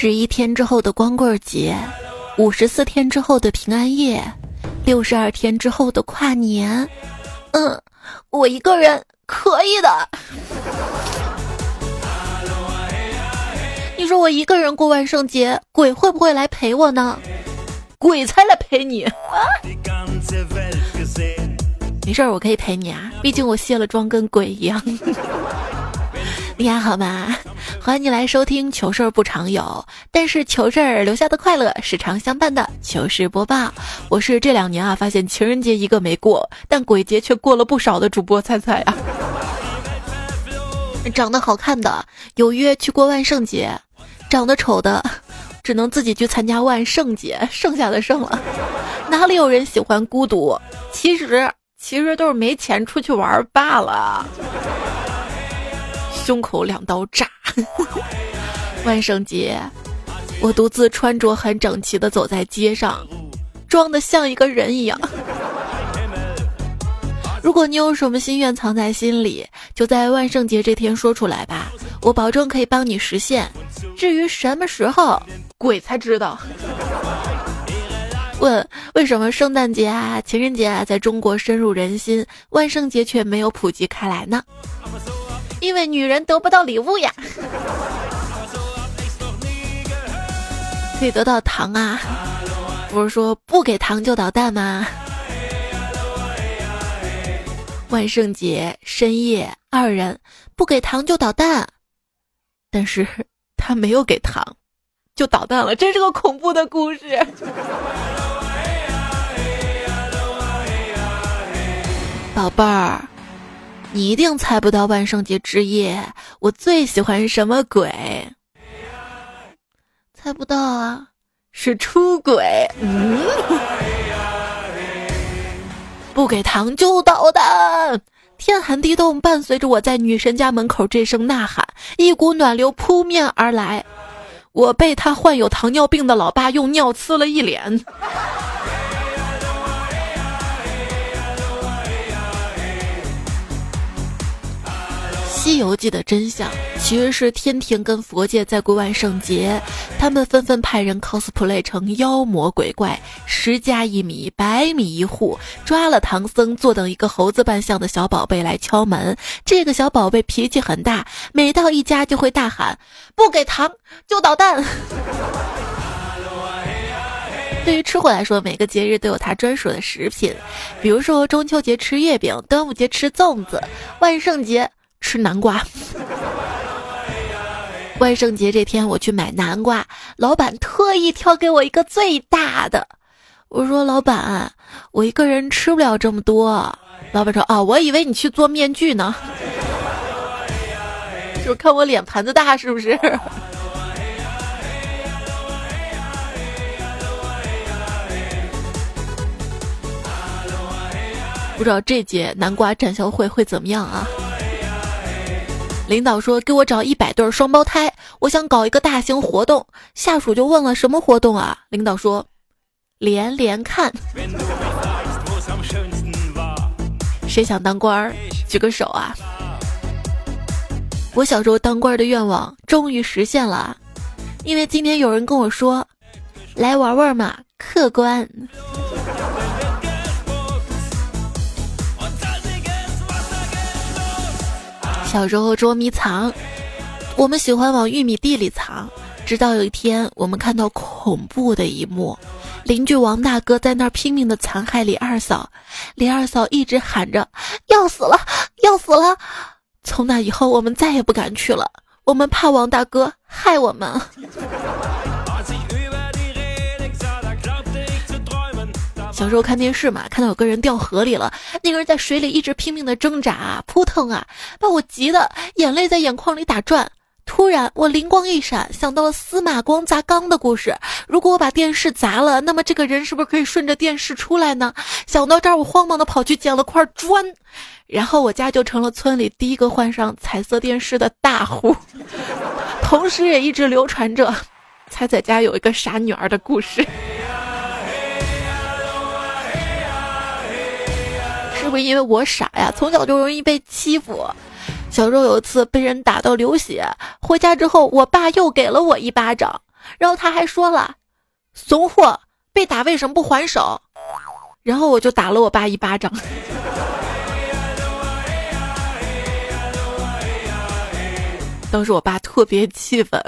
十一天之后的光棍节，五十四天之后的平安夜，六十二天之后的跨年。嗯，我一个人可以的。你说我一个人过万圣节，鬼会不会来陪我呢？鬼才来陪你！没事儿，我可以陪你啊，毕竟我卸了妆，跟鬼一样。你还好吗？欢迎你来收听糗事儿不常有，但是糗事儿留下的快乐时常相伴的糗事播报。我是这两年啊，发现情人节一个没过，但鬼节却过了不少的主播菜菜啊。长得好看的有约去过万圣节，长得丑的只能自己去参加万圣节，剩下的剩了。哪里有人喜欢孤独？其实其实都是没钱出去玩罢了。胸口两刀炸。万圣节，我独自穿着很整齐的走在街上，装的像一个人一样。如果你有什么心愿藏在心里，就在万圣节这天说出来吧，我保证可以帮你实现。至于什么时候，鬼才知道。问为什么圣诞节啊、情人节啊在中国深入人心，万圣节却没有普及开来呢？因为女人得不到礼物呀，可以得到糖啊，不是说不给糖就捣蛋吗？万圣节深夜，二人不给糖就捣蛋，但是他没有给糖，就捣蛋了，真是个恐怖的故事。宝贝儿。你一定猜不到万圣节之夜我最喜欢什么鬼？猜不到啊，是出轨。不给糖就捣蛋！天寒地冻，伴随着我在女神家门口这声呐喊，一股暖流扑面而来，我被他患有糖尿病的老爸用尿呲了一脸。《西游记》的真相其实是天庭跟佛界在过万圣节，他们纷纷派人 cosplay 成妖魔鬼怪，十家一米，百米一户，抓了唐僧，坐等一个猴子扮相的小宝贝来敲门。这个小宝贝脾气很大，每到一家就会大喊：“不给糖就捣蛋。”对于吃货来说，每个节日都有它专属的食品，比如说中秋节吃月饼，端午节吃粽子，万圣节。吃南瓜。万圣节这天，我去买南瓜，老板特意挑给我一个最大的。我说：“老板，我一个人吃不了这么多。”老板说：“啊，我以为你去做面具呢，就看我脸盘子大，是不是？” 不知道这届南瓜展销会会怎么样啊？领导说：“给我找一百对双胞胎，我想搞一个大型活动。”下属就问了：“什么活动啊？”领导说：“连连看。”谁想当官儿？举个手啊！我小时候当官的愿望终于实现了，因为今天有人跟我说：“来玩玩嘛，客官。”小时候捉迷藏，我们喜欢往玉米地里藏。直到有一天，我们看到恐怖的一幕：邻居王大哥在那儿拼命的残害李二嫂，李二嫂一直喊着要死了，要死了。从那以后，我们再也不敢去了，我们怕王大哥害我们。小时候看电视嘛，看到有个人掉河里了，那个人在水里一直拼命的挣扎，扑腾啊，把我急得眼泪在眼眶里打转。突然，我灵光一闪，想到了司马光砸缸的故事。如果我把电视砸了，那么这个人是不是可以顺着电视出来呢？想到这儿，我慌忙的跑去捡了块砖，然后我家就成了村里第一个换上彩色电视的大户，同时也一直流传着彩彩家有一个傻女儿的故事。是不是因为我傻呀？从小就容易被欺负。小时候有一次被人打到流血，回家之后，我爸又给了我一巴掌。然后他还说了：“怂货，被打为什么不还手？”然后我就打了我爸一巴掌。当时我爸特别气愤，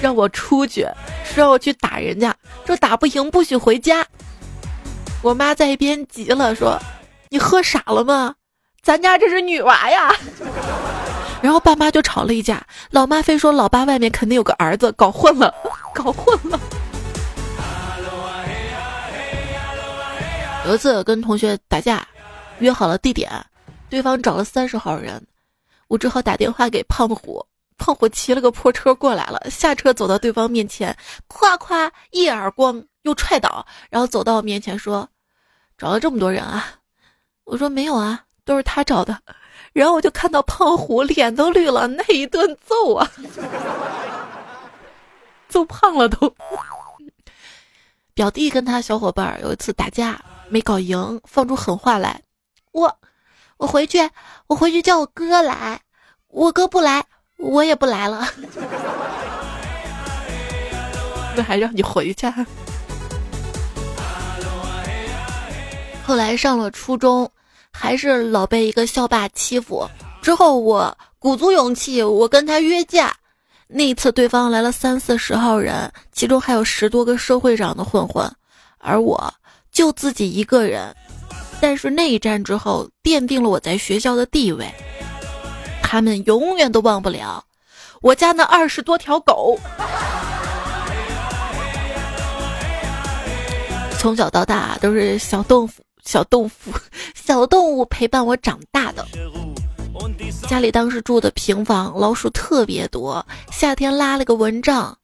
让我出去，说让我去打人家，说打不赢不许回家。我妈在一边急了，说：“你喝傻了吗？咱家这是女娃呀！” 然后爸妈就吵了一架，老妈非说老爸外面肯定有个儿子，搞混了，搞混了。有一次跟同学打架，约好了地点，对方找了三十号人。我只好打电话给胖虎，胖虎骑了个破车过来了，下车走到对方面前，夸夸一耳光又踹倒，然后走到我面前说：“找了这么多人啊？”我说：“没有啊，都是他找的。”然后我就看到胖虎脸都绿了，那一顿揍啊，揍胖了都。表弟跟他小伙伴有一次打架没搞赢，放出狠话来，我。我回去，我回去叫我哥来，我哥不来，我也不来了。那还让你回去？后来上了初中，还是老被一个校霸欺负。之后我鼓足勇气，我跟他约架。那次对方来了三四十号人，其中还有十多个社会上的混混，而我就自己一个人。但是那一战之后，奠定了我在学校的地位。他们永远都忘不了我家那二十多条狗。从小到大都是小动物、小动物、小动物陪伴我长大的。家里当时住的平房，老鼠特别多。夏天拉了个蚊帐，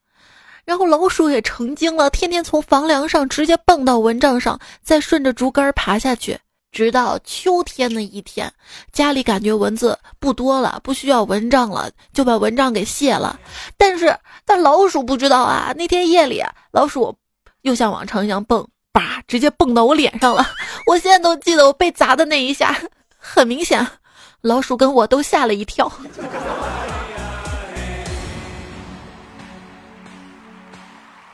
然后老鼠也成精了，天天从房梁上直接蹦到蚊帐上，再顺着竹竿爬下去。直到秋天的一天，家里感觉蚊子不多了，不需要蚊帐了，就把蚊帐给卸了。但是，但老鼠不知道啊，那天夜里，老鼠又像往常一样蹦，叭，直接蹦到我脸上了。我现在都记得我被砸的那一下，很明显，老鼠跟我都吓了一跳。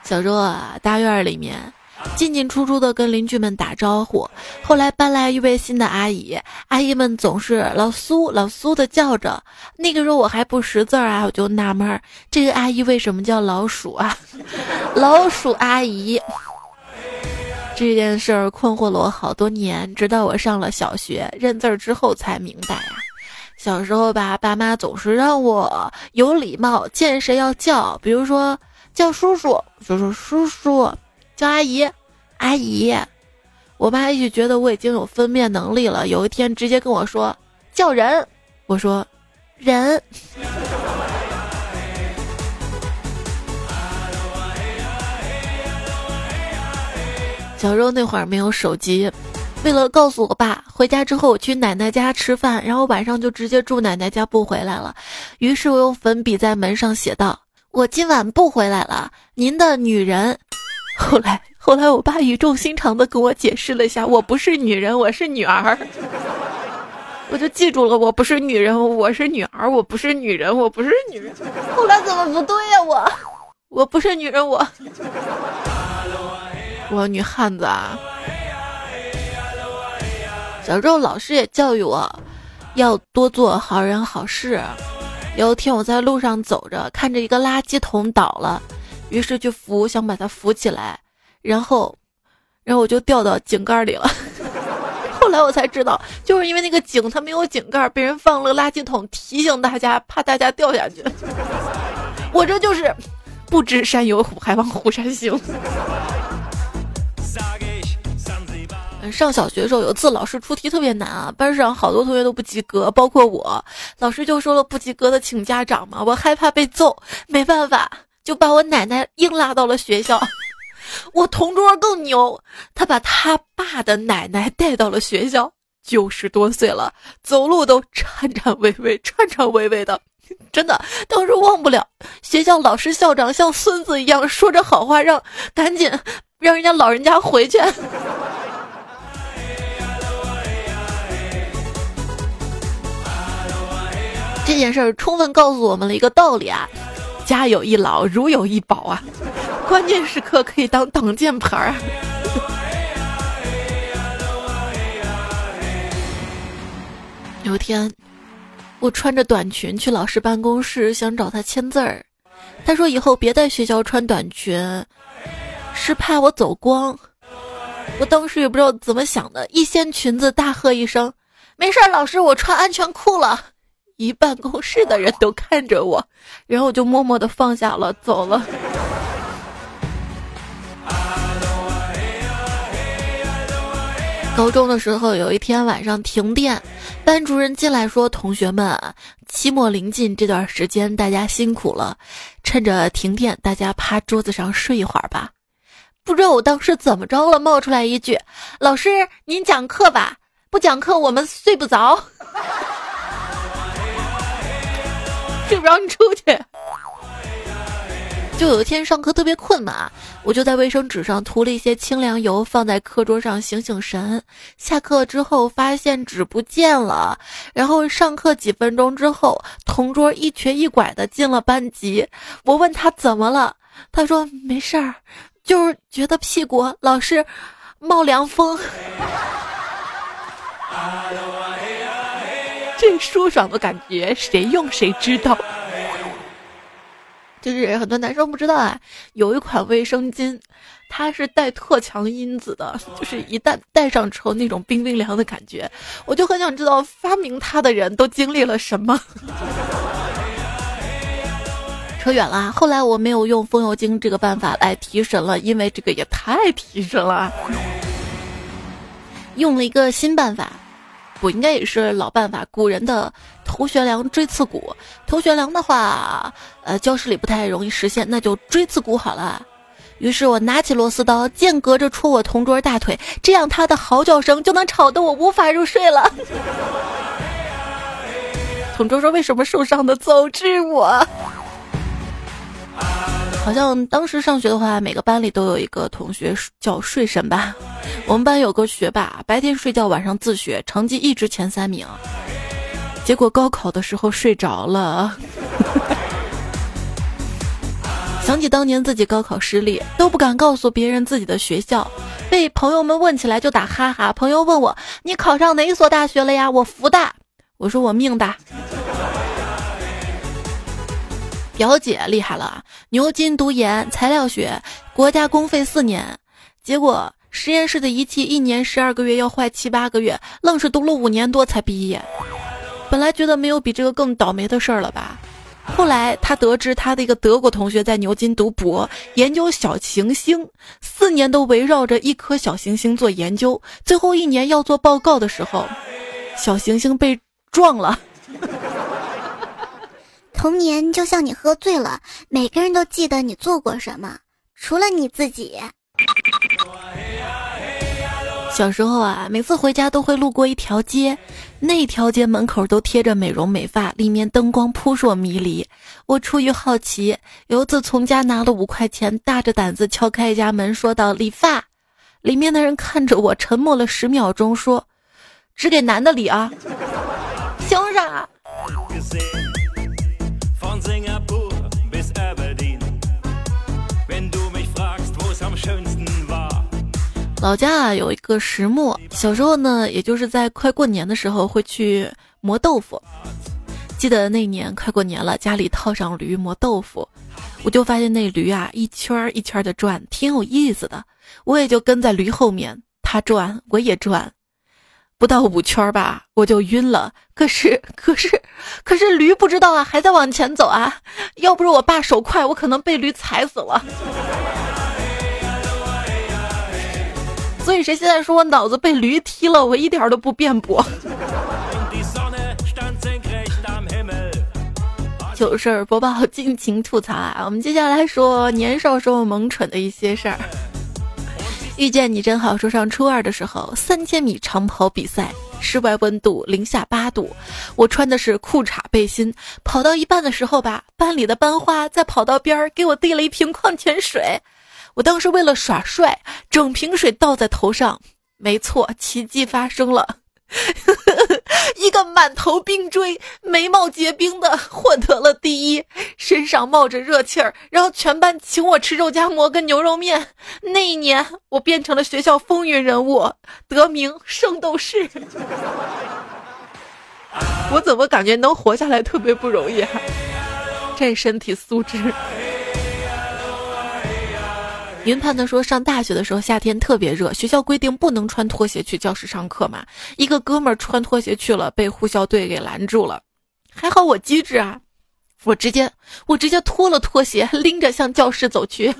小时候啊，大院里面。进进出出的跟邻居们打招呼，后来搬来一位新的阿姨，阿姨们总是老苏老苏的叫着。那个时候我还不识字啊，我就纳闷儿，这个阿姨为什么叫老鼠啊？老鼠阿姨，这件事儿困惑了我好多年，直到我上了小学认字儿之后才明白啊。小时候吧，爸妈总是让我有礼貌，见谁要叫，比如说叫叔叔就说叔叔。叫阿姨，阿姨，我妈一直觉得我已经有分辨能力了。有一天直接跟我说叫人，我说人。小时候那会儿没有手机，为了告诉我爸回家之后我去奶奶家吃饭，然后晚上就直接住奶奶家不回来了。于是我用粉笔在门上写道：“我今晚不回来了，您的女人。”后来，后来，我爸语重心长的跟我解释了一下，我不是女人，我是女儿。我就记住了，我不是女人，我是女儿，我不是女人，我不是女人。后来怎么不对呀？我，我不是女人，我，我女汉子啊。小时候老师也教育我，要多做好人好事。有一天我在路上走着，看着一个垃圾桶倒了。于是去扶，想把它扶起来，然后，然后我就掉到井盖里了。后来我才知道，就是因为那个井它没有井盖，被人放了个垃圾桶提醒大家，怕大家掉下去。我这就是不知山有虎，还望虎山行。上小学的时候，有次老师出题特别难啊，班上好多同学都不及格，包括我。老师就说了，不及格的请家长嘛，我害怕被揍，没办法。就把我奶奶硬拉到了学校，我同桌更牛，他把他爸的奶奶带到了学校，九十多岁了，走路都颤颤巍巍、颤颤巍巍的，真的，当时忘不了学校老师、校长像孙子一样说着好话，让赶紧让人家老人家回去。这件事儿充分告诉我们了一个道理啊。家有一老，如有一宝啊，关键时刻可以当挡箭牌啊。有天，我穿着短裙去老师办公室，想找他签字儿。他说以后别在学校穿短裙，是怕我走光。我当时也不知道怎么想的，一掀裙子大喝一声：“没事，老师，我穿安全裤了。”一办公室的人都看着我，然后我就默默的放下了，走了。高中的时候，有一天晚上停电，班主任进来说：“同学们，期末临近，这段时间大家辛苦了，趁着停电，大家趴桌子上睡一会儿吧。”不知道我当时怎么着了，冒出来一句：“老师，您讲课吧，不讲课我们睡不着。”睡不着你出去。就有一天上课特别困嘛，我就在卫生纸上涂了一些清凉油，放在课桌上醒醒神。下课之后发现纸不见了，然后上课几分钟之后，同桌一瘸一拐的进了班级。我问他怎么了，他说没事儿，就是觉得屁股老是冒凉风。这舒爽的感觉，谁用谁知道。就是很多男生不知道啊，有一款卫生巾，它是带特强因子的，就是一旦戴上之后，那种冰冰凉的感觉，我就很想知道发明它的人都经历了什么。扯远了，后来我没有用风油精这个办法来提神了，因为这个也太提神了，用了一个新办法。不应该也是老办法，古人的头悬梁锥刺股。头悬梁的话，呃，教室里不太容易实现，那就锥刺股好了。于是我拿起螺丝刀，间隔着戳我同桌大腿，这样他的嚎叫声就能吵得我无法入睡了。同桌说：“为什么受伤的总是我？”好像当时上学的话，每个班里都有一个同学叫睡神吧。我们班有个学霸，白天睡觉，晚上自学，成绩一直前三名。结果高考的时候睡着了。想起当年自己高考失利，都不敢告诉别人自己的学校，被朋友们问起来就打哈哈。朋友问我：“你考上哪所大学了呀？”我福大。我说我命大。表姐厉害了，牛津读研材料学，国家公费四年，结果实验室的仪器一年十二个月要坏七八个月，愣是读了五年多才毕业。本来觉得没有比这个更倒霉的事儿了吧，后来他得知他的一个德国同学在牛津读博，研究小行星，四年都围绕着一颗小行星做研究，最后一年要做报告的时候，小行星被撞了。童年就像你喝醉了，每个人都记得你做过什么，除了你自己。小时候啊，每次回家都会路过一条街，那条街门口都贴着美容美发，里面灯光扑朔迷离。我出于好奇，有一次从家拿了五块钱，大着胆子敲开一家门，说道：“理发。”里面的人看着我，沉默了十秒钟，说：“只给男的理啊。”凭啥？老家啊有一个石磨，小时候呢，也就是在快过年的时候会去磨豆腐。记得那年快过年了，家里套上驴磨豆腐，我就发现那驴啊一圈一圈的转，挺有意思的。我也就跟在驴后面，它转我也转，不到五圈吧，我就晕了。可是可是可是驴不知道啊，还在往前走啊。要不是我爸手快，我可能被驴踩死了。所以谁现在说我脑子被驴踢了，我一点都不辩驳。糗事儿播报，尽情吐槽啊！我们接下来说年少时候萌蠢的一些事儿。遇见你真好，说上初二的时候，三千米长跑比赛，室外温度零下八度，我穿的是裤衩背心，跑到一半的时候吧，班里的班花在跑道边儿给我递了一瓶矿泉水。我当时为了耍帅，整瓶水倒在头上，没错，奇迹发生了，一个满头冰锥、眉毛结冰的获得了第一，身上冒着热气儿，然后全班请我吃肉夹馍跟牛肉面。那一年，我变成了学校风云人物，得名圣斗士。我怎么感觉能活下来特别不容易啊？这身体素质。云盼的说，上大学的时候夏天特别热，学校规定不能穿拖鞋去教室上课嘛。一个哥们儿穿拖鞋去了，被护校队给拦住了。还好我机智啊，我直接我直接脱了拖鞋，拎着向教室走去。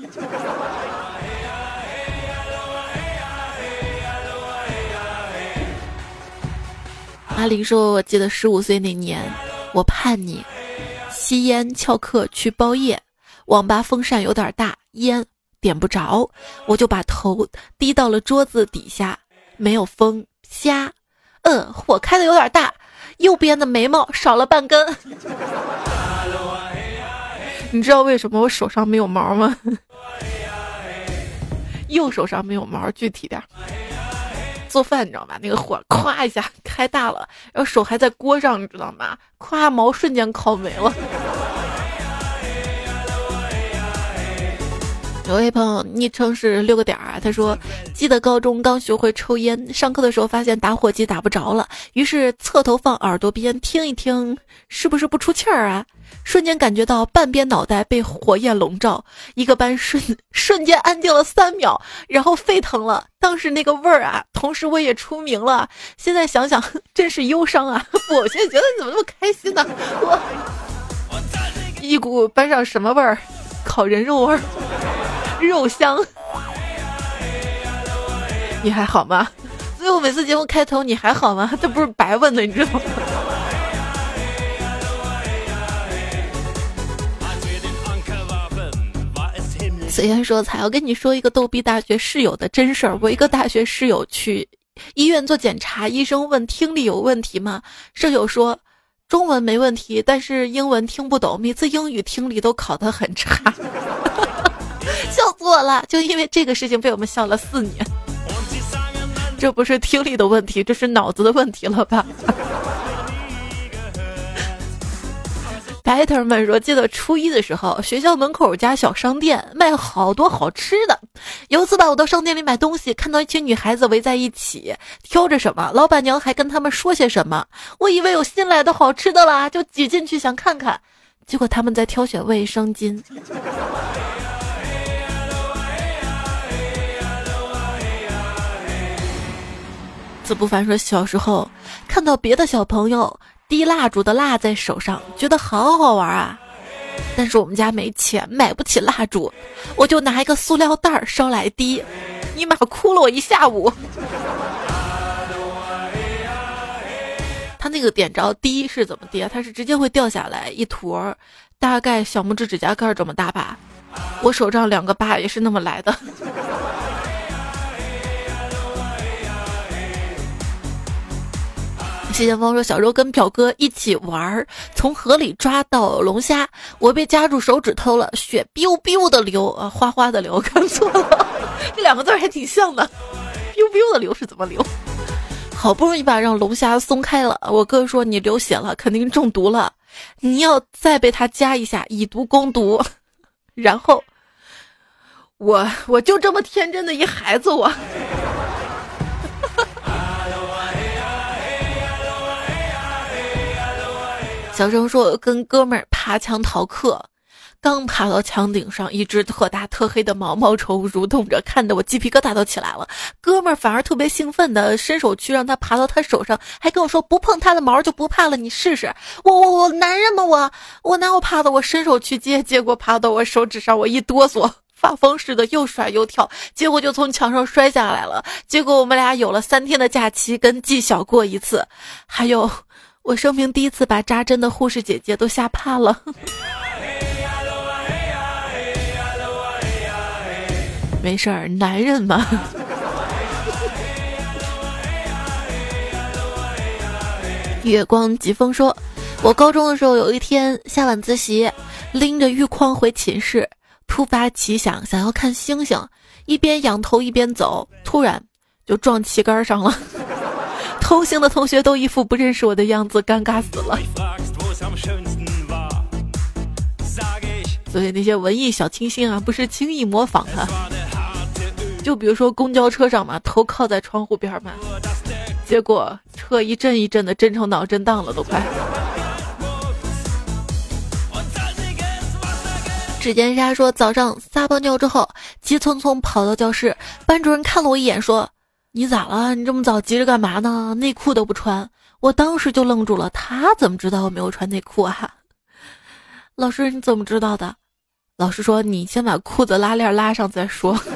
阿林说：“我记得十五岁那年，我叛逆，吸烟翘课去包夜，网吧风扇有点大，烟点不着，我就把头低到了桌子底下，没有风，瞎，嗯，火开的有点大，右边的眉毛少了半根。你知道为什么我手上没有毛吗？右手上没有毛，具体点。”做饭你知道吗？那个火咵一下开大了，然后手还在锅上，你知道吗？咵毛瞬间烤没了。有位朋友昵称是六个点儿，他说记得高中刚学会抽烟，上课的时候发现打火机打不着了，于是侧头放耳朵边听一听，是不是不出气儿啊？瞬间感觉到半边脑袋被火焰笼罩，一个班瞬 瞬间安静了三秒，然后沸腾了。当时那个味儿啊，同时我也出名了。现在想想 真是忧伤啊！我现在觉得你怎么那么开心呢？我一股班上什么味儿？烤人肉味儿。肉香，你还好吗？所以我每次节目开头你还好吗？这不是白问的，你知道吗？此言说：“才我跟你说一个逗逼大学室友的真事儿。我一个大学室友去医院做检查，医生问听力有问题吗？舍友说中文没问题，但是英文听不懂，每次英语听力都考得很差。” 笑死我了！就因为这个事情被我们笑了四年，这不是听力的问题，这是脑子的问题了吧？白头们说，记得初一的时候，学校门口有家小商店，卖好多好吃的。有次吧，我到商店里买东西，看到一群女孩子围在一起挑着什么，老板娘还跟他们说些什么。我以为有新来的好吃的啦，就挤进去想看看，结果他们在挑选卫生巾。子不凡说：“小时候看到别的小朋友滴蜡烛的蜡在手上，觉得好好玩啊。但是我们家没钱，买不起蜡烛，我就拿一个塑料袋烧来滴，尼玛哭了我一下午。他那个点着滴是怎么滴？他是直接会掉下来一坨，大概小拇指指甲盖这么大吧。我手上两个疤也是那么来的。”谢剑锋说：“小时候跟表哥一起玩儿，从河里抓到龙虾，我被夹住手指头了，血 biu biu 的流啊，哗哗的流，看错了，这两个字还挺像的。biu biu 的流是怎么流？好不容易把让龙虾松开了，我哥说你流血了，肯定中毒了，你要再被他夹一下，以毒攻毒。然后我我就这么天真的一孩子，我。”小声说：“跟哥们儿爬墙逃课，刚爬到墙顶上，一只特大特黑的毛毛虫蠕动着，看得我鸡皮疙瘩都起来了。哥们儿反而特别兴奋的伸手去让他爬到他手上，还跟我说不碰他的毛就不怕了，你试试。我我我男人吗？我我哪有怕的？我伸手去接，结果爬到我手指上，我一哆嗦，发疯似的又甩又跳，结果就从墙上摔下来了。结果我们俩有了三天的假期，跟纪晓过一次，还有。”我生平第一次把扎针的护士姐姐都吓怕了。没事儿，男人嘛。月光疾风说：“我高中的时候有一天下晚自习，拎着浴筐回寝室，突发奇想，想要看星星，一边仰头一边走，突然就撞旗杆上了。”同行的同学都一副不认识我的样子，尴尬死了。所以那些文艺小清新啊，不是轻易模仿的。就比如说公交车上嘛，头靠在窗户边嘛，结果车一阵一阵的震成脑震荡了，都快。指尖沙说早上撒泡尿之后，急匆匆跑到教室，班主任看了我一眼说：“你咋了？你这么早急着干嘛呢？内裤都不穿。”我当时就愣住了，他怎么知道我没有穿内裤啊？老师你怎么知道的？老师说你先把裤子拉链拉上再说。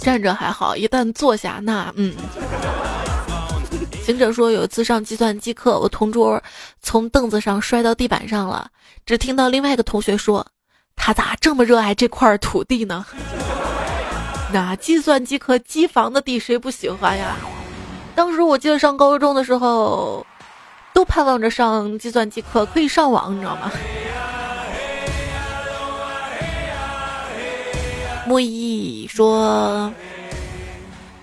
站着还好，一旦坐下，那嗯。行者说，有一次上计算机课，我同桌从凳子上摔到地板上了，只听到另外一个同学说：“他咋这么热爱这块土地呢？” 那计算机课机房的地谁不喜欢呀？当时我记得上高中的时候，都盼望着上计算机课可以上网，你知道吗？木易说：“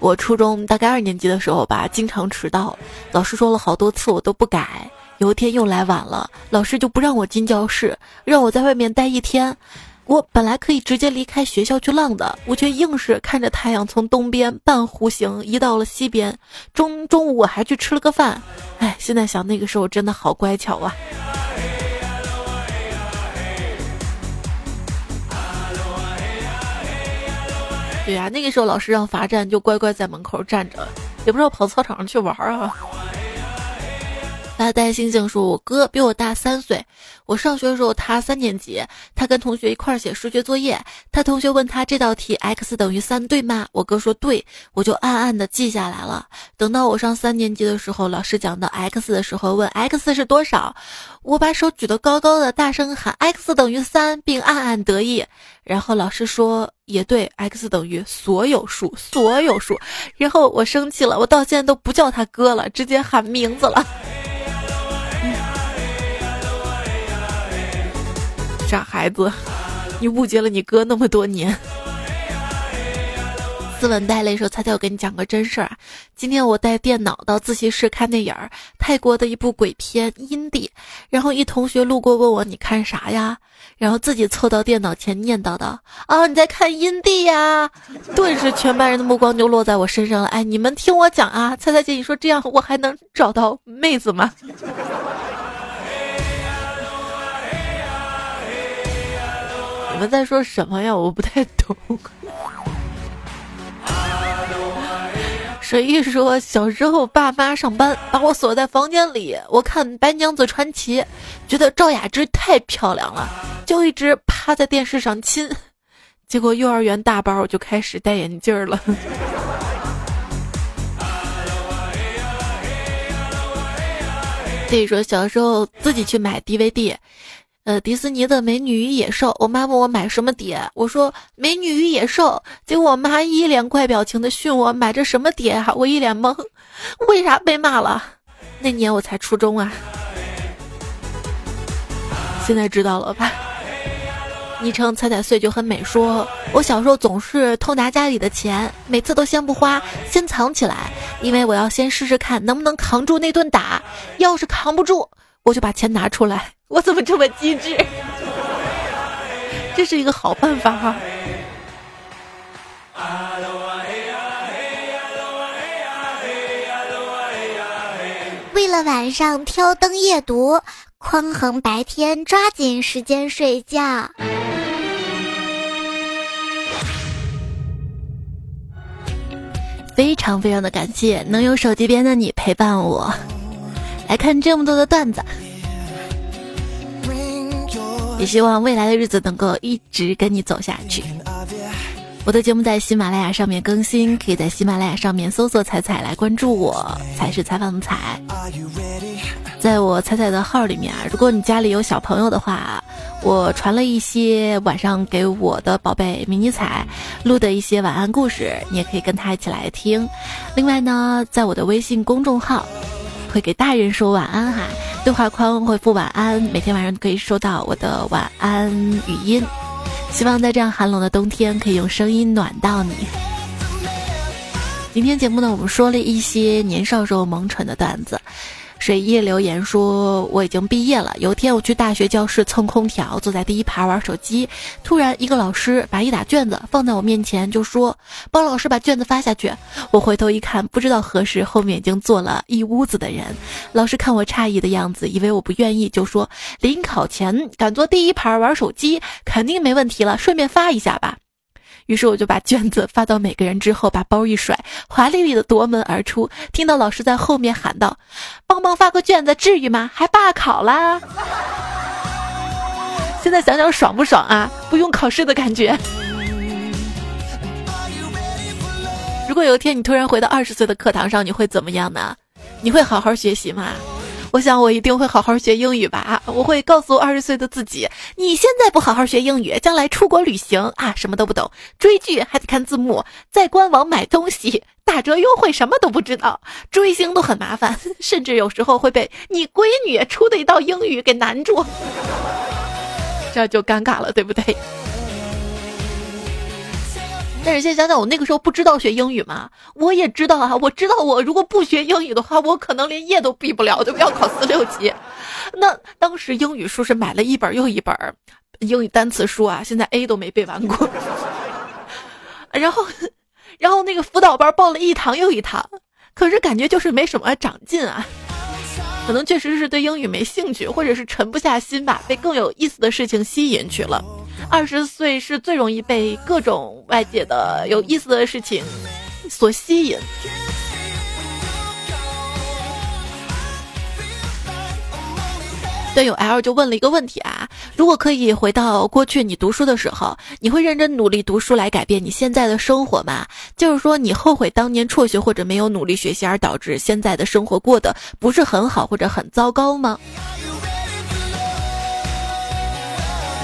我初中大概二年级的时候吧，经常迟到，老师说了好多次我都不改。有一天又来晚了，老师就不让我进教室，让我在外面待一天。我本来可以直接离开学校去浪的，我却硬是看着太阳从东边半弧形移到了西边。中中午我还去吃了个饭。哎，现在想那个时候真的好乖巧啊。”对呀，那个时候老师让罚站，就乖乖在门口站着，也不知道跑操场上去玩啊。发呆星星说：“我哥比我大三岁，我上学的时候他三年级，他跟同学一块写数学作业，他同学问他这道题 x 等于三对吗？我哥说对，我就暗暗的记下来了。等到我上三年级的时候，老师讲到 x 的时候问 x 是多少，我把手举得高高的，大声喊 x 等于三，并暗暗得意。然后老师说也对，x 等于所有数，所有数。然后我生气了，我到现在都不叫他哥了，直接喊名字了。”傻孩子，你误解了你哥那么多年。斯文带泪说：“猜猜我跟你讲个真事儿！今天我带电脑到自习室看电影儿，泰国的一部鬼片《阴地》。然后一同学路过问我：‘你看啥呀？’然后自己凑到电脑前念叨道：‘啊，你在看《阴地》呀！’顿时全班人的目光就落在我身上了。哎，你们听我讲啊！猜猜姐，你说这样我还能找到妹子吗？”们在说什么呀？我不太懂。水一说，小时候爸妈上班把我锁在房间里，我看《白娘子传奇》，觉得赵雅芝太漂亮了，就一直趴在电视上亲。结果幼儿园大班我就开始戴眼镜了。自己说，小时候自己去买 DVD。呃，迪士尼的《美女与野兽》，我妈问我买什么碟，我说《美女与野兽》，结果我妈一脸怪表情的训我买这什么碟啊，我一脸懵，为啥被骂了？那年我才初中啊，现在知道了吧？昵称彩彩碎就很美，说我小时候总是偷拿家里的钱，每次都先不花，先藏起来，因为我要先试试看能不能扛住那顿打，要是扛不住。我就把钱拿出来，我怎么这么机智？这是一个好办法哈。为了晚上挑灯夜读，匡衡白天抓紧时间睡觉。非常非常的感谢能有手机边的你陪伴我。来看这么多的段子，也希望未来的日子能够一直跟你走下去。我的节目在喜马拉雅上面更新，可以在喜马拉雅上面搜索“彩彩”来关注我，才是采访的彩。在我彩彩的号里面啊，如果你家里有小朋友的话，我传了一些晚上给我的宝贝迷你彩录的一些晚安故事，你也可以跟他一起来听。另外呢，在我的微信公众号。会给大人说晚安哈，对话框回复晚安，每天晚上可以收到我的晚安语音。希望在这样寒冷的冬天，可以用声音暖到你。今天节目呢，我们说了一些年少时候萌蠢的段子。水叶留言说：“我已经毕业了。有一天我去大学教室蹭空调，坐在第一排玩手机，突然一个老师把一沓卷子放在我面前，就说帮老师把卷子发下去。我回头一看，不知道何时后面已经坐了一屋子的人。老师看我诧异的样子，以为我不愿意，就说临考前敢坐第一排玩手机，肯定没问题了，顺便发一下吧。”于是我就把卷子发到每个人之后，把包一甩，华丽丽的夺门而出。听到老师在后面喊道：“帮忙发个卷子，至于吗？还罢考啦！”现在想想爽不爽啊？不用考试的感觉。如果有一天你突然回到二十岁的课堂上，你会怎么样呢？你会好好学习吗？我想我一定会好好学英语吧。我会告诉二十岁的自己：你现在不好好学英语，将来出国旅行啊，什么都不懂，追剧还得看字幕，在官网买东西打折优惠什么都不知道，追星都很麻烦，甚至有时候会被你闺女出的一道英语给难住，这就尴尬了，对不对？但是现在想想，我那个时候不知道学英语吗？我也知道啊，我知道我如果不学英语的话，我可能连业都毕不了，就要考四六级。那当时英语书是买了一本又一本，英语单词书啊，现在 A 都没背完过。然后，然后那个辅导班报了一堂又一堂，可是感觉就是没什么长进啊。可能确实是对英语没兴趣，或者是沉不下心吧，被更有意思的事情吸引去了。二十岁是最容易被各种外界的有意思的事情所吸引。队友 L 就问了一个问题啊：如果可以回到过去你读书的时候，你会认真努力读书来改变你现在的生活吗？就是说，你后悔当年辍学或者没有努力学习而导致现在的生活过得不是很好或者很糟糕吗？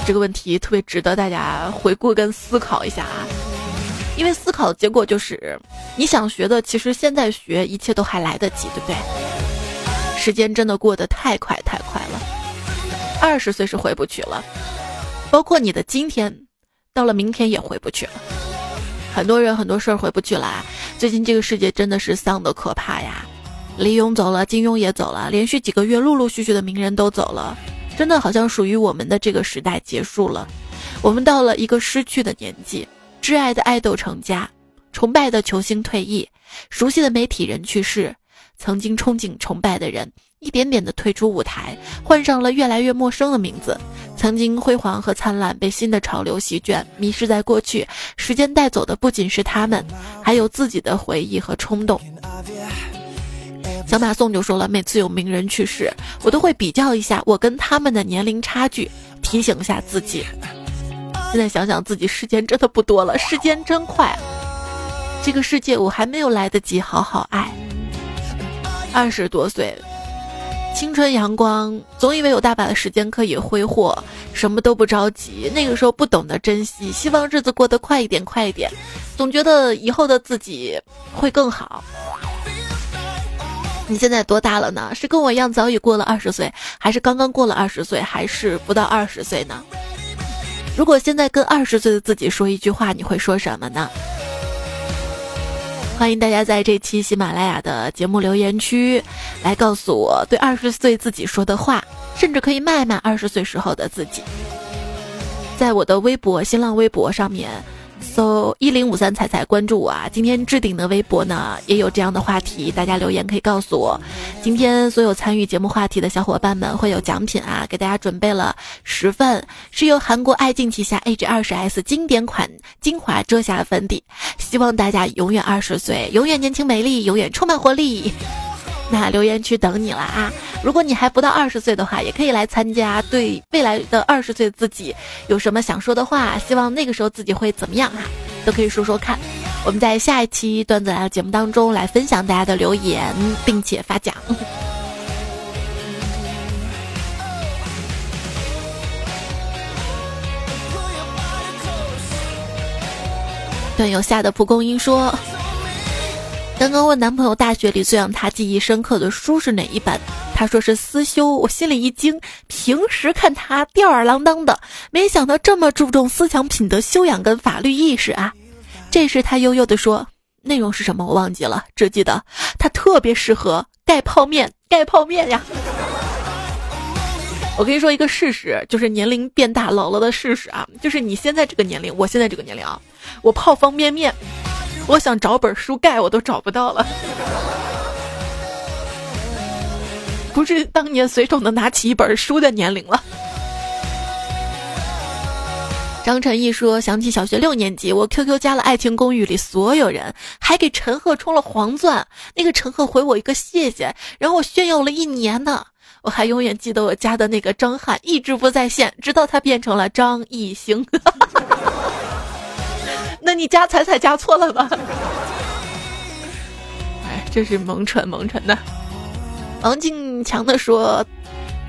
这个问题特别值得大家回顾跟思考一下啊，因为思考的结果就是，你想学的其实现在学，一切都还来得及，对不对？时间真的过得太快太快了，二十岁是回不去了，包括你的今天，到了明天也回不去了。很多人很多事儿回不去了，最近这个世界真的是丧的可怕呀！李勇走了，金庸也走了，连续几个月陆陆续续的名人都走了。真的好像属于我们的这个时代结束了，我们到了一个失去的年纪，挚爱的爱豆成家，崇拜的球星退役，熟悉的媒体人去世，曾经憧憬崇拜的人一点点的退出舞台，换上了越来越陌生的名字，曾经辉煌和灿烂被新的潮流席卷，迷失在过去，时间带走的不仅是他们，还有自己的回忆和冲动。小马送就说了，每次有名人去世，我都会比较一下我跟他们的年龄差距，提醒一下自己。现在想想自己时间真的不多了，时间真快，这个世界我还没有来得及好好爱。二十多岁，青春阳光，总以为有大把的时间可以挥霍，什么都不着急。那个时候不懂得珍惜，希望日子过得快一点，快一点，总觉得以后的自己会更好。你现在多大了呢？是跟我一样早已过了二十岁，还是刚刚过了二十岁，还是不到二十岁呢？如果现在跟二十岁的自己说一句话，你会说什么呢？欢迎大家在这期喜马拉雅的节目留言区来告诉我对二十岁自己说的话，甚至可以卖卖二十岁时候的自己。在我的微博、新浪微博上面。搜一零五三彩彩关注我啊！今天置顶的微博呢也有这样的话题，大家留言可以告诉我。今天所有参与节目话题的小伙伴们会有奖品啊，给大家准备了十份，是由韩国爱敬旗下 AG 二十 S 经典款精华遮瑕粉底，希望大家永远二十岁，永远年轻美丽，永远充满活力。那留言区等你了啊！如果你还不到二十岁的话，也可以来参加。对未来的二十岁自己有什么想说的话？希望那个时候自己会怎么样啊？都可以说说看。我们在下一期段子来了节目当中来分享大家的留言，并且发奖。段友下的蒲公英说。刚刚问男朋友大学里最让他记忆深刻的书是哪一本，他说是思修，我心里一惊。平时看他吊儿郎当的，没想到这么注重思想品德修养跟法律意识啊。这时他悠悠地说：“内容是什么？我忘记了，只记得他特别适合盖泡面，盖泡面呀。”我跟你说一个事实，就是年龄变大老了的事实啊，就是你现在这个年龄，我现在这个年龄啊，我泡方便面。我想找本书盖，我都找不到了。不是当年随手能拿起一本书的年龄了。张晨毅说：“想起小学六年级，我 QQ 加了《爱情公寓》里所有人，还给陈赫充了黄钻。那个陈赫回我一个谢谢，然后我炫耀了一年呢。我还永远记得我加的那个张翰一直不在线，直到他变成了张艺兴。”那你加彩彩加错了吧？哎，这是萌蠢萌蠢的。王静强的说：“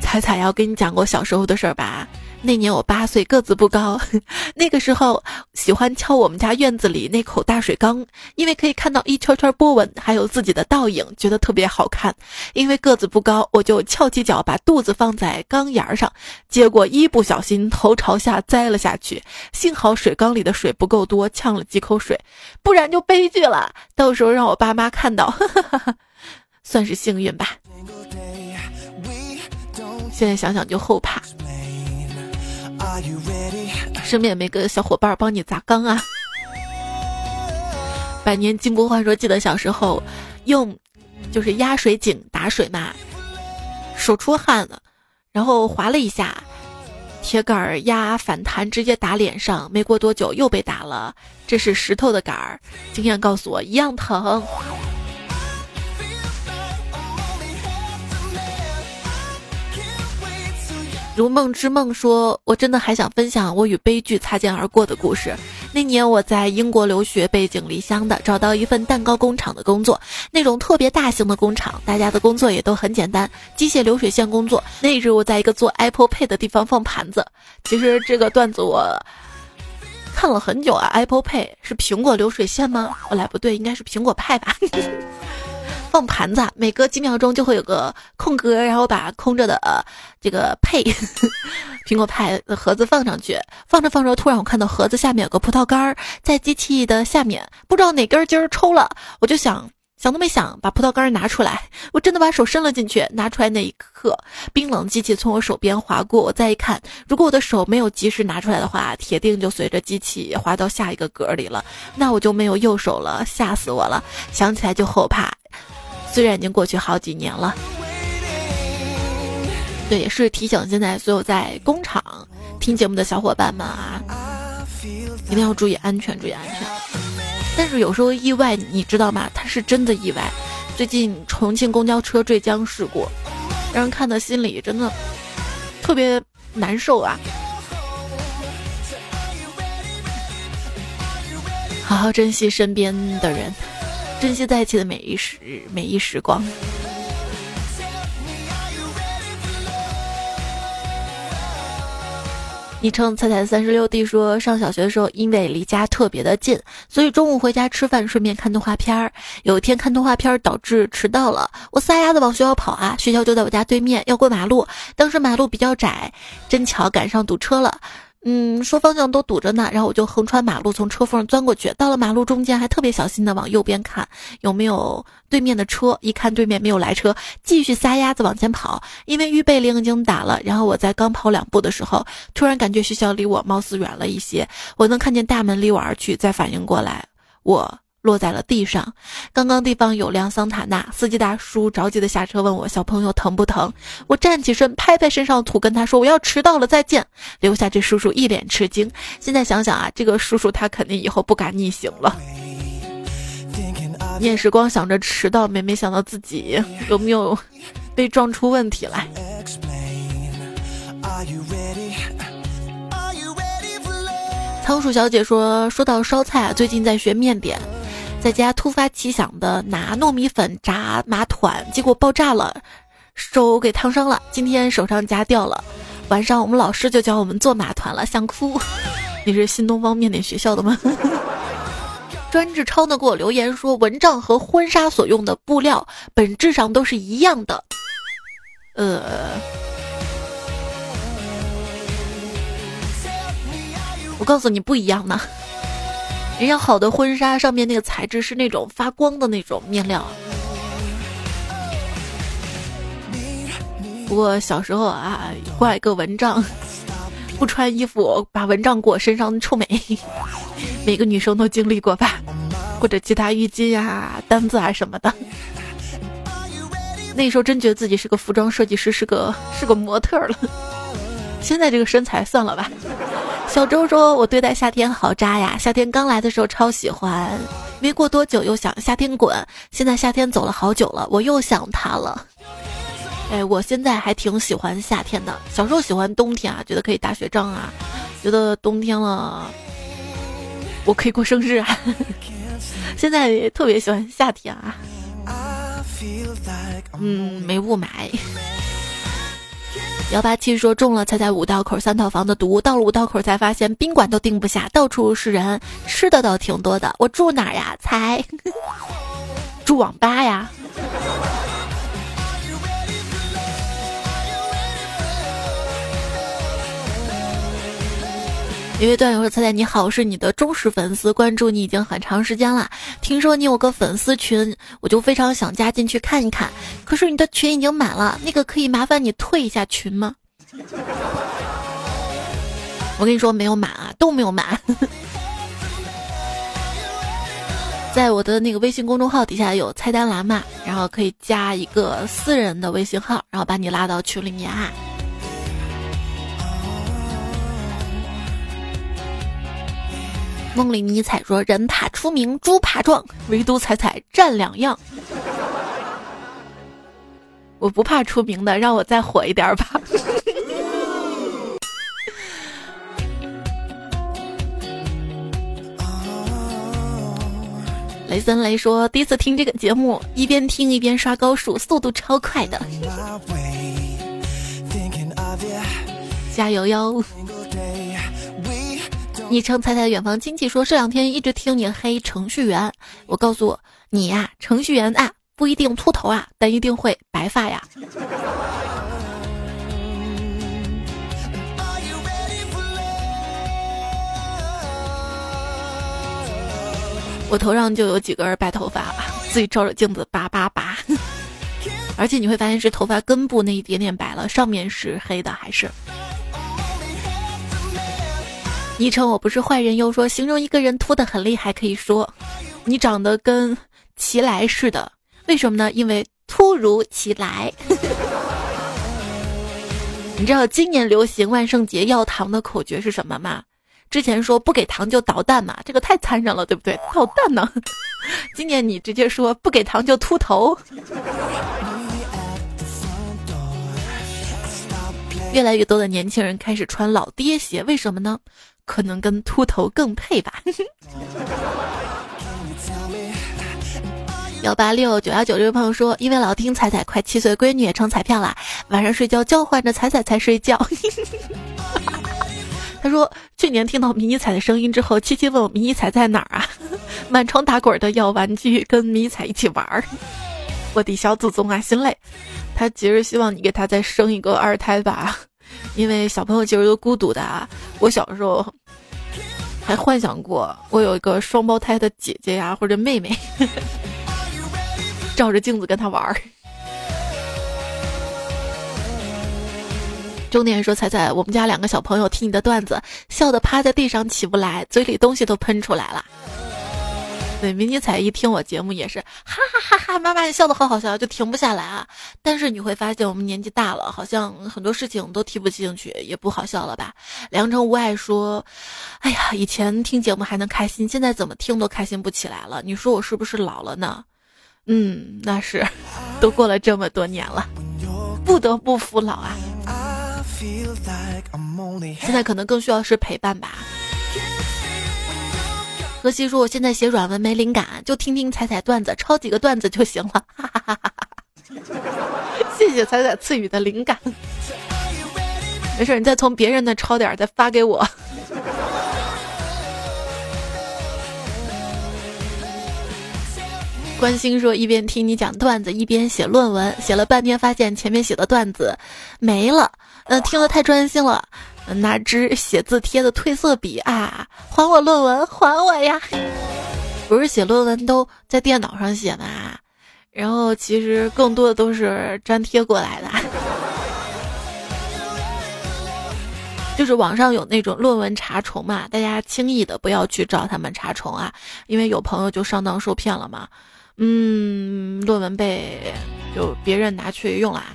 彩彩要跟你讲过小时候的事儿吧。”那年我八岁，个子不高，那个时候喜欢敲我们家院子里那口大水缸，因为可以看到一圈圈波纹，还有自己的倒影，觉得特别好看。因为个子不高，我就翘起脚把肚子放在缸沿上，结果一不小心头朝下栽了下去。幸好水缸里的水不够多，呛了几口水，不然就悲剧了。到时候让我爸妈看到，算是幸运吧。现在想想就后怕。身边没个小伙伴帮你砸缸啊！百年金不换说，记得小时候用就是压水井打水嘛，手出汗了，然后划了一下，铁杆儿压反弹，直接打脸上，没过多久又被打了。这是石头的杆儿，经验告诉我一样疼。如梦之梦说：“我真的还想分享我与悲剧擦肩而过的故事。那年我在英国留学，背井离乡的找到一份蛋糕工厂的工作，那种特别大型的工厂，大家的工作也都很简单，机械流水线工作。那日我在一个做 Apple Pay 的地方放盘子。其实这个段子我看了很久啊，Apple Pay 是苹果流水线吗？哦，来不对，应该是苹果派吧。”放盘子，每隔几秒钟就会有个空格，然后把空着的呃这个配 苹果派的盒子放上去。放着放着，突然我看到盒子下面有个葡萄干儿，在机器的下面，不知道哪根筋儿抽了。我就想想都没想，把葡萄干儿拿出来。我真的把手伸了进去，拿出来那一刻，冰冷机器从我手边划过。我再一看，如果我的手没有及时拿出来的话，铁定就随着机器滑到下一个格里了。那我就没有右手了，吓死我了！想起来就后怕。虽然已经过去好几年了，对，也是提醒现在所有在工厂听节目的小伙伴们啊，一定要注意安全，注意安全。但是有时候意外，你知道吗？它是真的意外。最近重庆公交车坠江事故，让人看的心里真的特别难受啊！好好珍惜身边的人。珍惜在一起的每一时每一时光。昵称彩彩三十六弟说，上小学的时候，因为离家特别的近，所以中午回家吃饭，顺便看动画片儿。有一天看动画片儿导致迟到了，我撒丫子往学校跑啊，学校就在我家对面，要过马路。当时马路比较窄，真巧赶上堵车了。嗯，说方向都堵着呢，然后我就横穿马路，从车缝钻过去。到了马路中间，还特别小心的往右边看有没有对面的车。一看对面没有来车，继续撒丫子往前跑。因为预备铃已经打了，然后我在刚跑两步的时候，突然感觉学校离我貌似远了一些。我能看见大门离我而去，再反应过来，我。落在了地上。刚刚地方有辆桑塔纳，司机大叔着急的下车问我：“小朋友疼不疼？”我站起身，拍拍身上的土，跟他说：“我要迟到了，再见。”留下这叔叔一脸吃惊。现在想想啊，这个叔叔他肯定以后不敢逆行了。你也是光想着迟到，没没想到自己有没有被撞出问题来。仓鼠小姐说：“说到烧菜啊，最近在学面点。”在家突发奇想的拿糯米粉炸麻团，结果爆炸了，手给烫伤了。今天手上夹掉了。晚上我们老师就教我们做麻团了，想哭。你是新东方面点学校的吗？专治超呢给我留言说，蚊帐和婚纱所用的布料本质上都是一样的。呃，我告诉你不一样呢。人家好的婚纱上面那个材质是那种发光的那种面料。不过小时候啊，挂一个蚊帐，不穿衣服把蚊帐裹身上臭美，每个女生都经历过吧？或者其他浴巾呀、单子啊什么的。那时候真觉得自己是个服装设计师，是个是个模特了。现在这个身材算了吧。小周说：“我对待夏天好渣呀，夏天刚来的时候超喜欢，没过多久又想夏天滚。现在夏天走了好久了，我又想他了。哎，我现在还挺喜欢夏天的。小时候喜欢冬天啊，觉得可以打雪仗啊，觉得冬天了我可以过生日啊。现在特别喜欢夏天啊。嗯，没雾霾。”幺八七说中了，才在五道口三套房的毒，到了五道口才发现宾馆都订不下，到处是人，吃的倒挺多的。我住哪呀？猜，住网吧呀。一位段友说：“猜猜你好，我是你的忠实粉丝，关注你已经很长时间了。听说你有个粉丝群，我就非常想加进去看一看。可是你的群已经满了，那个可以麻烦你退一下群吗？” 我跟你说，没有满啊，都没有满。在我的那个微信公众号底下有菜单栏嘛，然后可以加一个私人的微信号，然后把你拉到群里面啊。梦里迷彩说：“人怕出名，猪怕壮，唯独彩彩占两样。我不怕出名的，让我再火一点吧。”雷森雷说：“第一次听这个节目，一边听一边刷高数，速度超快的。”加油哟！昵称猜猜远方亲戚说这两天一直听你黑程序员，我告诉我你呀，程序员啊不一定秃头啊，但一定会白发呀。我头上就有几根白头发，自己照着镜子拔拔拔，而且你会发现是头发根部那一点点白了，上面是黑的，还是。昵称我不是坏人，又说形容一个人秃的很厉害，可以说你长得跟齐来似的。为什么呢？因为突如其来。你知道今年流行万圣节要糖的口诀是什么吗？之前说不给糖就捣蛋嘛，这个太残忍了，对不对？捣蛋呢？今年你直接说不给糖就秃头。越来越多的年轻人开始穿老爹鞋，为什么呢？可能跟秃头更配吧。幺八六九幺九这位朋友说，因为老听彩彩快七岁闺女也成彩票了，晚上睡觉叫唤着彩彩才睡觉。他说去年听到迷你彩的声音之后，七七问我迷你彩在哪儿啊？满床打滚的要玩具，跟迷你彩一起玩儿。我的小祖宗啊，心累。他其实希望你给他再生一个二胎吧。因为小朋友其实都孤独的啊，我小时候还幻想过我有一个双胞胎的姐姐呀或者妹妹，照着镜子跟他玩儿。中年人说彩彩，我们家两个小朋友听你的段子，笑得趴在地上起不来，嘴里东西都喷出来了。对，迷你彩一听我节目也是哈哈哈哈，妈妈你笑的好好笑，就停不下来啊。但是你会发现我们年纪大了，好像很多事情都提不进去，也不好笑了吧？良辰无爱说，哎呀，以前听节目还能开心，现在怎么听都开心不起来了。你说我是不是老了呢？嗯，那是，都过了这么多年了，不得不服老啊。现在可能更需要是陪伴吧。何西说：“我现在写软文没灵感，就听听彩彩段子，抄几个段子就行了。”哈哈哈哈哈谢谢彩彩赐予的灵感。没事，你再从别人那抄点，再发给我。关心说一边听你讲段子一边写论文，写了半天发现前面写的段子没了，呃，听得太专心了，拿支写字贴的褪色笔啊，还我论文，还我呀！不是写论文都在电脑上写吗？然后其实更多的都是粘贴过来的。就是网上有那种论文查重嘛，大家轻易的不要去找他们查重啊，因为有朋友就上当受骗了嘛。嗯，论文被就别人拿去用啦。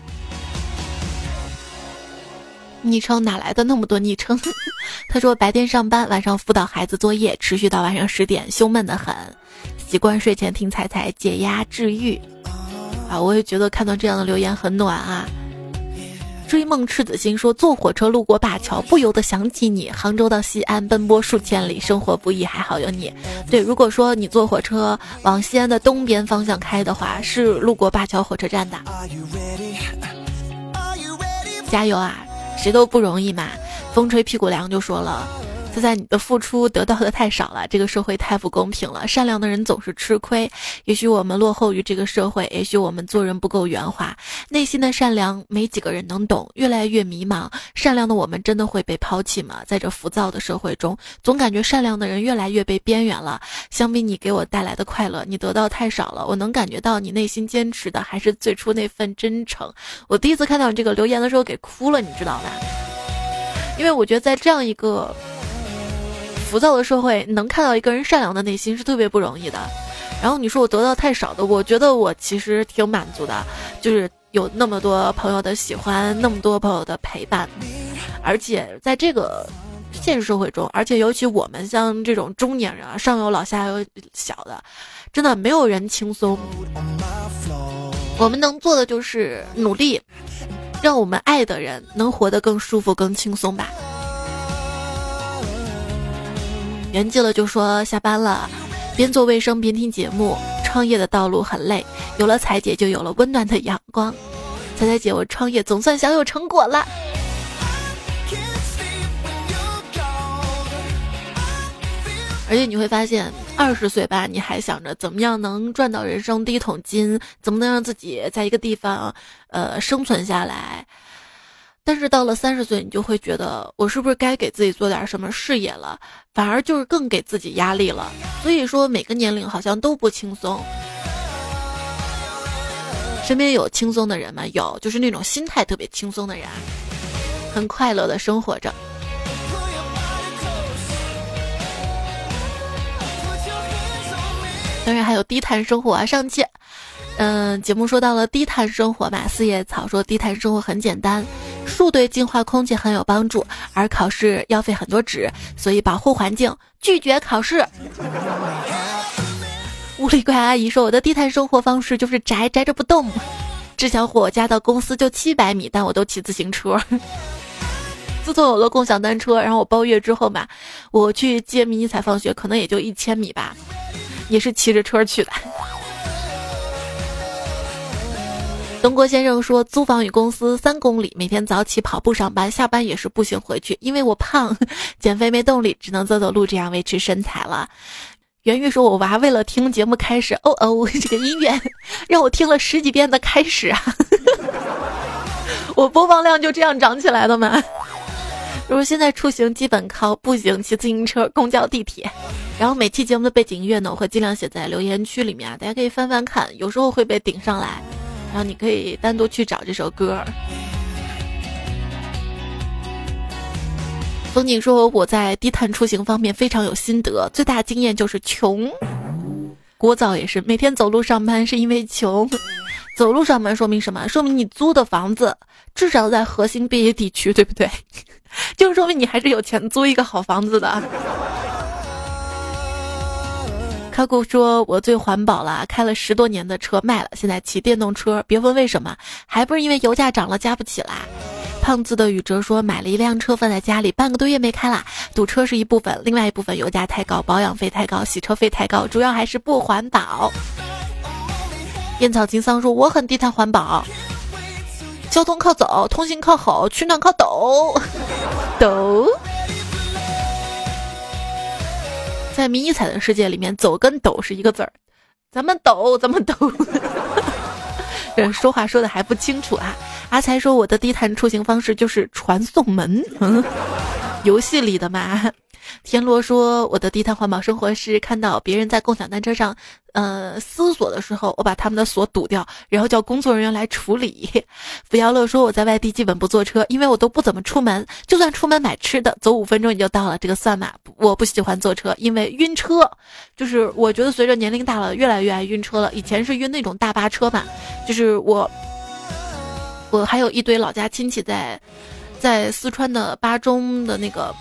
昵称哪来的那么多昵称？他说白天上班，晚上辅导孩子作业，持续到晚上十点，胸闷的很。习惯睡前听彩彩解压治愈。啊，我也觉得看到这样的留言很暖啊。追梦赤子心说：“坐火车路过灞桥，不由得想起你。杭州到西安奔波数千里，生活不易，还好有你。”对，如果说你坐火车往西安的东边方向开的话，是路过灞桥火车站的。加油啊！谁都不容易嘛。风吹屁股凉就说了。就在你的付出得到的太少了，这个社会太不公平了。善良的人总是吃亏，也许我们落后于这个社会，也许我们做人不够圆滑，内心的善良没几个人能懂，越来越迷茫。善良的我们真的会被抛弃吗？在这浮躁的社会中，总感觉善良的人越来越被边缘了。相比你给我带来的快乐，你得到太少了。我能感觉到你内心坚持的还是最初那份真诚。我第一次看到你这个留言的时候给哭了，你知道吧？因为我觉得在这样一个。浮躁的社会，能看到一个人善良的内心是特别不容易的。然后你说我得到太少的，我觉得我其实挺满足的，就是有那么多朋友的喜欢，那么多朋友的陪伴，而且在这个现实社会中，而且尤其我们像这种中年人啊，上有老下有小的，真的没有人轻松。我们能做的就是努力，让我们爱的人能活得更舒服、更轻松吧。圆寂了就说下班了，边做卫生边听节目。创业的道路很累，有了彩姐就有了温暖的阳光。彩彩姐，我创业总算小有成果了。而且你会发现，二十岁吧，你还想着怎么样能赚到人生第一桶金，怎么能让自己在一个地方，呃，生存下来。但是到了三十岁，你就会觉得我是不是该给自己做点什么事业了？反而就是更给自己压力了。所以说每个年龄好像都不轻松。身边有轻松的人吗？有，就是那种心态特别轻松的人，很快乐的生活着。当然还有低碳生活啊，上期。嗯，节目说到了低碳生活嘛，四叶草说低碳生活很简单，树对净化空气很有帮助，而考试要费很多纸，所以保护环境，拒绝考试。物理怪阿姨说我的低碳生活方式就是宅宅着不动。志小伙家到公司就七百米，但我都骑自行车。自从有了共享单车，然后我包月之后嘛，我去接迷你彩放学可能也就一千米吧，也是骑着车去的。东郭先生说：“租房与公司三公里，每天早起跑步上班，下班也是步行回去。因为我胖，减肥没动力，只能走走路这样维持身材了。”袁玉说：“我娃为了听节目开始，哦哦，这个音乐让我听了十几遍的开始啊，我播放量就这样涨起来的吗？如果现在出行基本靠步行、骑自行车、公交、地铁，然后每期节目的背景音乐呢，我会尽量写在留言区里面啊，大家可以翻翻看，有时候会被顶上来。”然后你可以单独去找这首歌。风景说我在低碳出行方面非常有心得，最大经验就是穷。聒噪也是每天走路上班是因为穷，走路上班说明什么？说明你租的房子至少在核心毕业地区，对不对？就说明你还是有钱租一个好房子的。卡古说：“我最环保了，开了十多年的车卖了，现在骑电动车。别问为什么，还不是因为油价涨了加不起来。”胖子的宇哲说：“买了一辆车放在家里，半个多月没开啦。堵车是一部分，另外一部分油价太高，保养费太高，洗车费太高，主要还是不环保。”烟草金桑说：“我很低碳环保，交通靠走，通信靠吼，取暖靠抖，抖。”在迷彩的世界里面，走跟抖是一个字儿，咱们抖，咱们抖。这说话说的还不清楚啊！阿才说我的低碳出行方式就是传送门，游戏里的嘛。天罗说：“我的低碳环保生活是看到别人在共享单车上，呃，撕锁的时候，我把他们的锁堵掉，然后叫工作人员来处理。”福耀乐说：“我在外地基本不坐车，因为我都不怎么出门，就算出门买吃的，走五分钟也就到了。这个算吗？我不喜欢坐车，因为晕车。就是我觉得随着年龄大了，越来越爱晕车了。以前是晕那种大巴车嘛，就是我，我还有一堆老家亲戚在，在四川的巴中的那个。”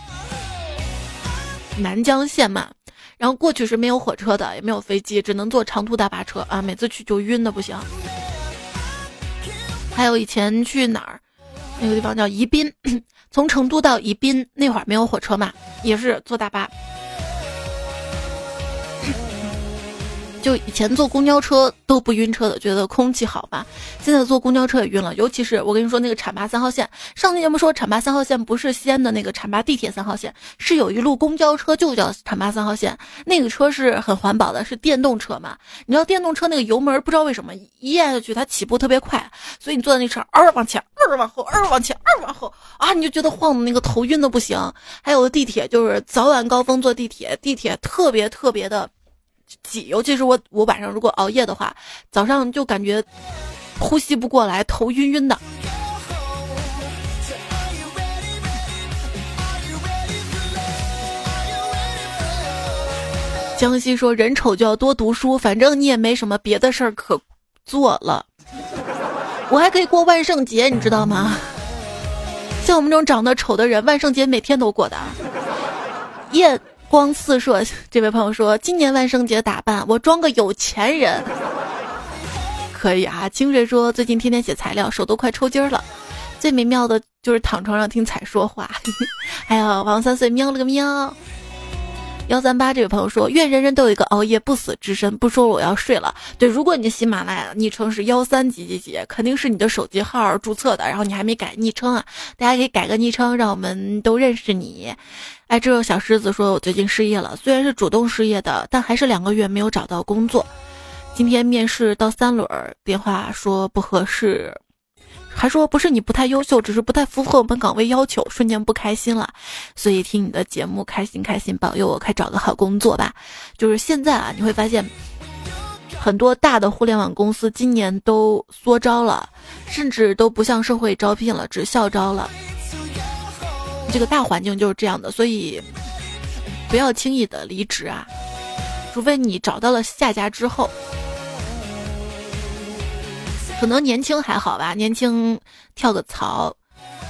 南江县嘛，然后过去是没有火车的，也没有飞机，只能坐长途大巴车啊，每次去就晕的不行。还有以前去哪儿，那个地方叫宜宾，从成都到宜宾那会儿没有火车嘛，也是坐大巴。就以前坐公交车都不晕车的，觉得空气好吧。现在坐公交车也晕了，尤其是我跟你说那个浐灞三号线。上期节目说浐灞三号线不是西安的那个浐灞地铁三号线，是有一路公交车就叫浐灞三号线。那个车是很环保的，是电动车嘛。你知道电动车那个油门不知道为什么一按下去它起步特别快，所以你坐在那车二往前二往后二往前二往后啊，你就觉得晃的那个头晕的不行。还有地铁就是早晚高峰坐地铁，地铁特别特别的。挤，尤其是我，我晚上如果熬夜的话，早上就感觉呼吸不过来，头晕晕的。江西说人丑就要多读书，反正你也没什么别的事儿可做了，我还可以过万圣节，你知道吗？像我们这种长得丑的人，万圣节每天都过的。夜。光四射，这位朋友说：“今年万圣节打扮，我装个有钱人，可以啊。”清水说：“最近天天写材料，手都快抽筋了。最美妙的就是躺床上听彩说话。”还有王三岁喵了个喵。幺三八这位朋友说：“愿人人都有一个熬夜不死之身。”不说了我要睡了。对，如果你的喜马拉雅昵称是幺三几几几，肯定是你的手机号注册的，然后你还没改昵称啊？大家可以改个昵称，让我们都认识你。哎，这位小狮子说：“我最近失业了，虽然是主动失业的，但还是两个月没有找到工作。今天面试到三轮，电话说不合适。”还说不是你不太优秀，只是不太符合我们岗位要求，瞬间不开心了。所以听你的节目开心开心，保佑我快找个好工作吧。就是现在啊，你会发现很多大的互联网公司今年都缩招了，甚至都不向社会招聘了，只校招了。这个大环境就是这样的，所以不要轻易的离职啊，除非你找到了下家之后。可能年轻还好吧，年轻跳个槽，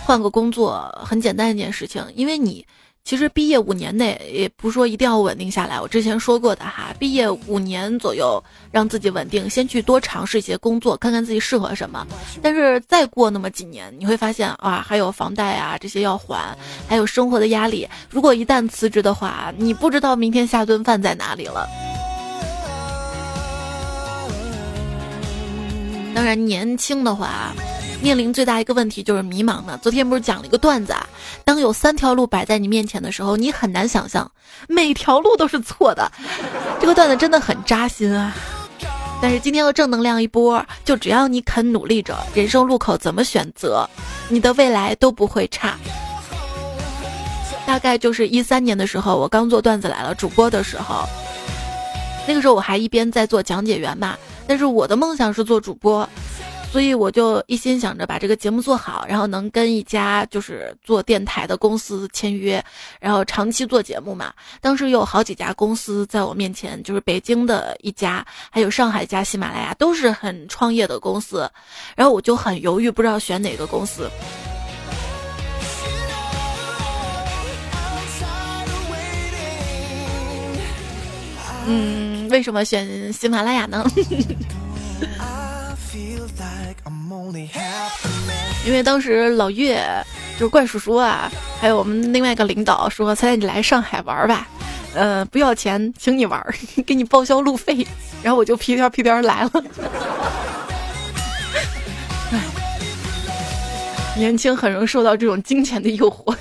换个工作很简单一件事情。因为你其实毕业五年内也不说一定要稳定下来。我之前说过的哈，毕业五年左右让自己稳定，先去多尝试一些工作，看看自己适合什么。但是再过那么几年，你会发现啊，还有房贷啊这些要还，还有生活的压力。如果一旦辞职的话，你不知道明天下顿饭在哪里了。当然，年轻的话，面临最大一个问题就是迷茫嘛。昨天不是讲了一个段子啊？当有三条路摆在你面前的时候，你很难想象每条路都是错的。这个段子真的很扎心啊！但是今天要正能量一波，就只要你肯努力着，人生路口怎么选择，你的未来都不会差。大概就是一三年的时候，我刚做段子来了主播的时候，那个时候我还一边在做讲解员嘛。但是我的梦想是做主播，所以我就一心想着把这个节目做好，然后能跟一家就是做电台的公司签约，然后长期做节目嘛。当时有好几家公司在我面前，就是北京的一家，还有上海一家喜马拉雅，都是很创业的公司。然后我就很犹豫，不知道选哪个公司。嗯，为什么选喜马拉雅呢？因为当时老岳就是怪叔叔啊，还有我们另外一个领导说：“猜猜你来上海玩吧，呃，不要钱，请你玩，给你报销路费。”然后我就屁颠屁颠来了。年轻很容易受到这种金钱的诱惑，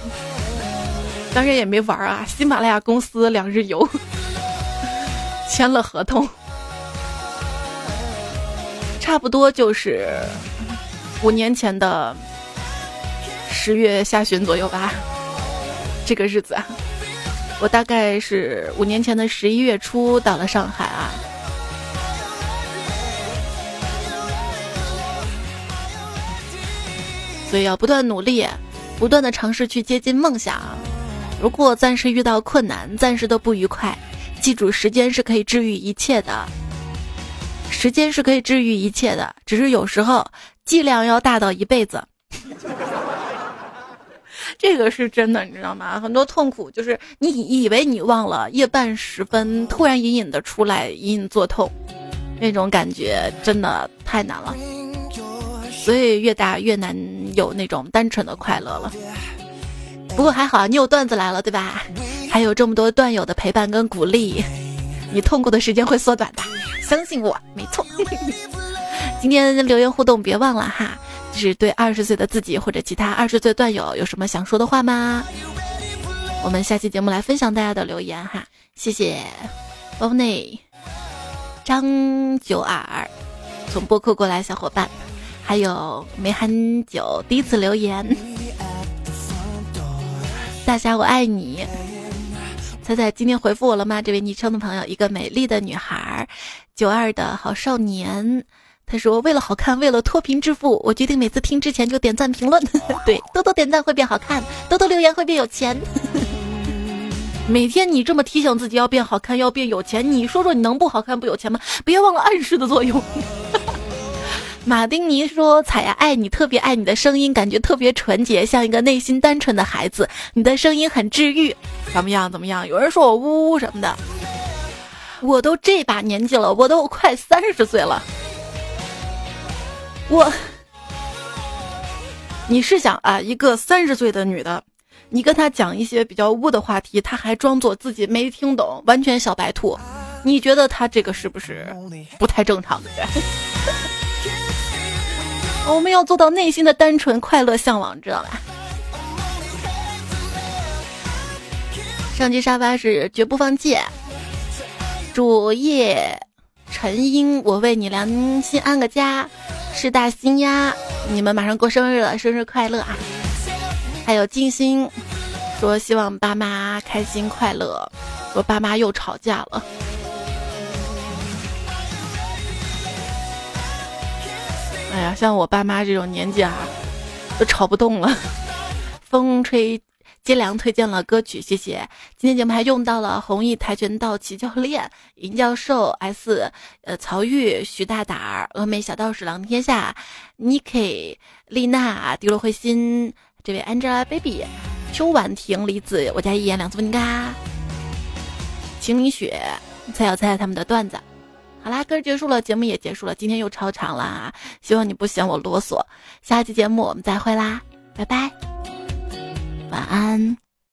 当然也没玩啊，喜马拉雅公司两日游。签了合同，差不多就是五年前的十月下旬左右吧，这个日子啊，我大概是五年前的十一月初到了上海啊，所以要不断努力，不断的尝试去接近梦想。如果暂时遇到困难，暂时的不愉快，记住时间是可以治愈一切的。时间是可以治愈一切的，只是有时候剂量要大到一辈子。这个是真的，你知道吗？很多痛苦就是你以为你忘了，夜半时分突然隐隐的出来，隐隐作痛，那种感觉真的太难了。所以越大越难有那种单纯的快乐了。不过还好，你有段子来了，对吧？还有这么多段友的陪伴跟鼓励，你痛苦的时间会缩短的。相信我，没错。今天留言互动别忘了哈，就是对二十岁的自己或者其他二十岁段友有什么想说的话吗？我们下期节目来分享大家的留言哈，谢谢。欧内、张九儿，从播客过来小伙伴，还有没很久第一次留言，大侠我爱你。猜猜今天回复我了吗？这位昵称的朋友，一个美丽的女孩，九二的好少年。他说：“为了好看，为了脱贫致富，我决定每次听之前就点赞评论。对，多多点赞会变好看，多多留言会变有钱。每天你这么提醒自己要变好看，要变有钱，你说说你能不好看不有钱吗？别忘了暗示的作用。”马丁尼说：“彩呀，爱你，特别爱你的声音，感觉特别纯洁，像一个内心单纯的孩子。你的声音很治愈，怎么样？怎么样？有人说我呜呜什么的，我都这把年纪了，我都快三十岁了。我，你是想啊，一个三十岁的女的，你跟她讲一些比较污的话题，她还装作自己没听懂，完全小白兔。你觉得她这个是不是不太正常的人？”我们要做到内心的单纯、快乐、向往，知道吧？上期沙发是绝不放弃。主页陈英，我为你良心安个家。是大新呀，你们马上过生日了，生日快乐啊！还有金星说希望爸妈开心快乐，说爸妈又吵架了。哎呀，像我爸妈这种年纪啊，都吵不动了。风吹接凉推荐了歌曲，谢谢。今天节目还用到了弘毅跆拳道齐教练、尹教授、S、呃曹玉、徐大胆儿、峨眉小道士、狼天下、Niki、丽娜、迪洛慧心、这位 Angelababy、邱婉婷、李子、我家一言两字问嘎、秦明雪、蔡小蔡他们的段子。好啦，歌结束了，节目也结束了，今天又超长了啊！希望你不嫌我啰嗦，下期节目我们再会啦，拜拜，晚安。